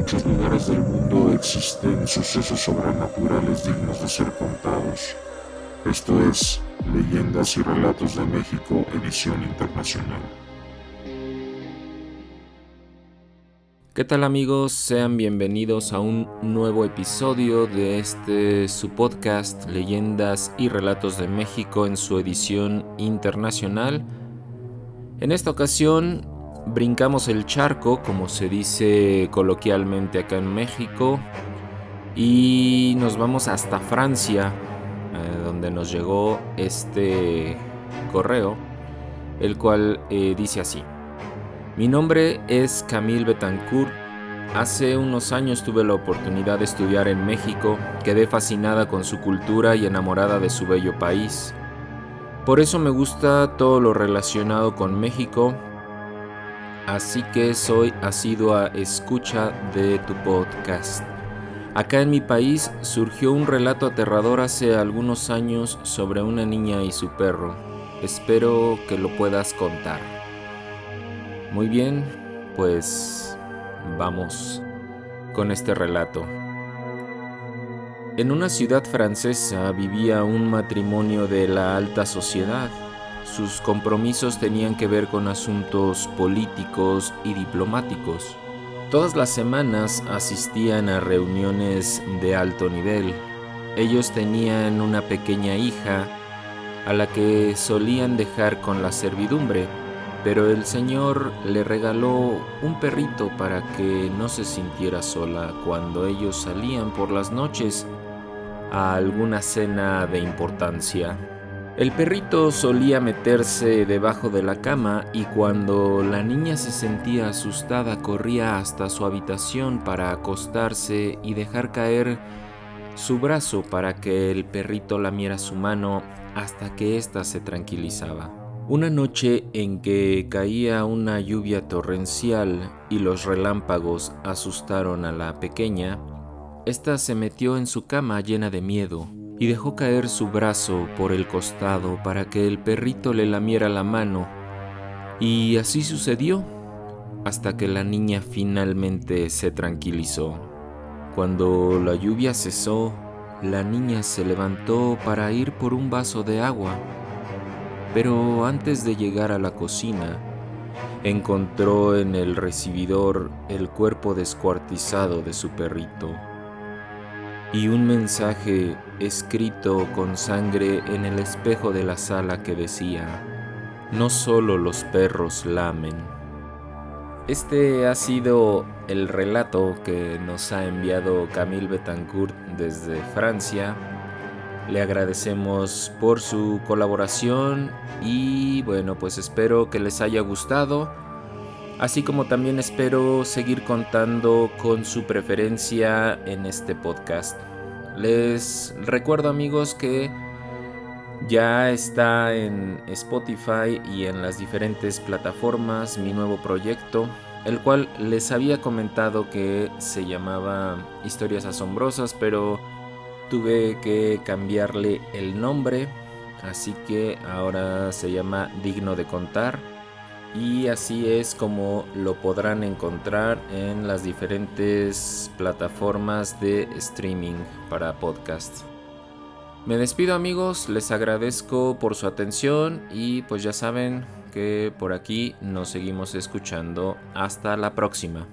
muchos lugares del mundo existen sucesos sobrenaturales dignos de ser contados. Esto es Leyendas y Relatos de México, edición internacional. ¿Qué tal amigos? Sean bienvenidos a un nuevo episodio de este su podcast Leyendas y Relatos de México en su edición internacional. En esta ocasión brincamos el charco, como se dice coloquialmente acá en México, y nos vamos hasta Francia, eh, donde nos llegó este correo, el cual eh, dice así. Mi nombre es Camille Betancourt. Hace unos años tuve la oportunidad de estudiar en México, quedé fascinada con su cultura y enamorada de su bello país. Por eso me gusta todo lo relacionado con México, así que soy asidua escucha de tu podcast. Acá en mi país surgió un relato aterrador hace algunos años sobre una niña y su perro. Espero que lo puedas contar. Muy bien, pues vamos con este relato. En una ciudad francesa vivía un matrimonio de la alta sociedad. Sus compromisos tenían que ver con asuntos políticos y diplomáticos. Todas las semanas asistían a reuniones de alto nivel. Ellos tenían una pequeña hija a la que solían dejar con la servidumbre pero el Señor le regaló un perrito para que no se sintiera sola cuando ellos salían por las noches a alguna cena de importancia. El perrito solía meterse debajo de la cama y cuando la niña se sentía asustada corría hasta su habitación para acostarse y dejar caer su brazo para que el perrito lamiera su mano hasta que ésta se tranquilizaba. Una noche en que caía una lluvia torrencial y los relámpagos asustaron a la pequeña, ésta se metió en su cama llena de miedo y dejó caer su brazo por el costado para que el perrito le lamiera la mano. Y así sucedió hasta que la niña finalmente se tranquilizó. Cuando la lluvia cesó, la niña se levantó para ir por un vaso de agua pero antes de llegar a la cocina, encontró en el recibidor el cuerpo descuartizado de su perrito y un mensaje escrito con sangre en el espejo de la sala que decía, no solo los perros lamen. Este ha sido el relato que nos ha enviado Camille Betancourt desde Francia le agradecemos por su colaboración y bueno, pues espero que les haya gustado. Así como también espero seguir contando con su preferencia en este podcast. Les recuerdo amigos que ya está en Spotify y en las diferentes plataformas mi nuevo proyecto, el cual les había comentado que se llamaba Historias Asombrosas, pero tuve que cambiarle el nombre, así que ahora se llama Digno de Contar. Y así es como lo podrán encontrar en las diferentes plataformas de streaming para podcast. Me despido amigos, les agradezco por su atención y pues ya saben que por aquí nos seguimos escuchando. Hasta la próxima.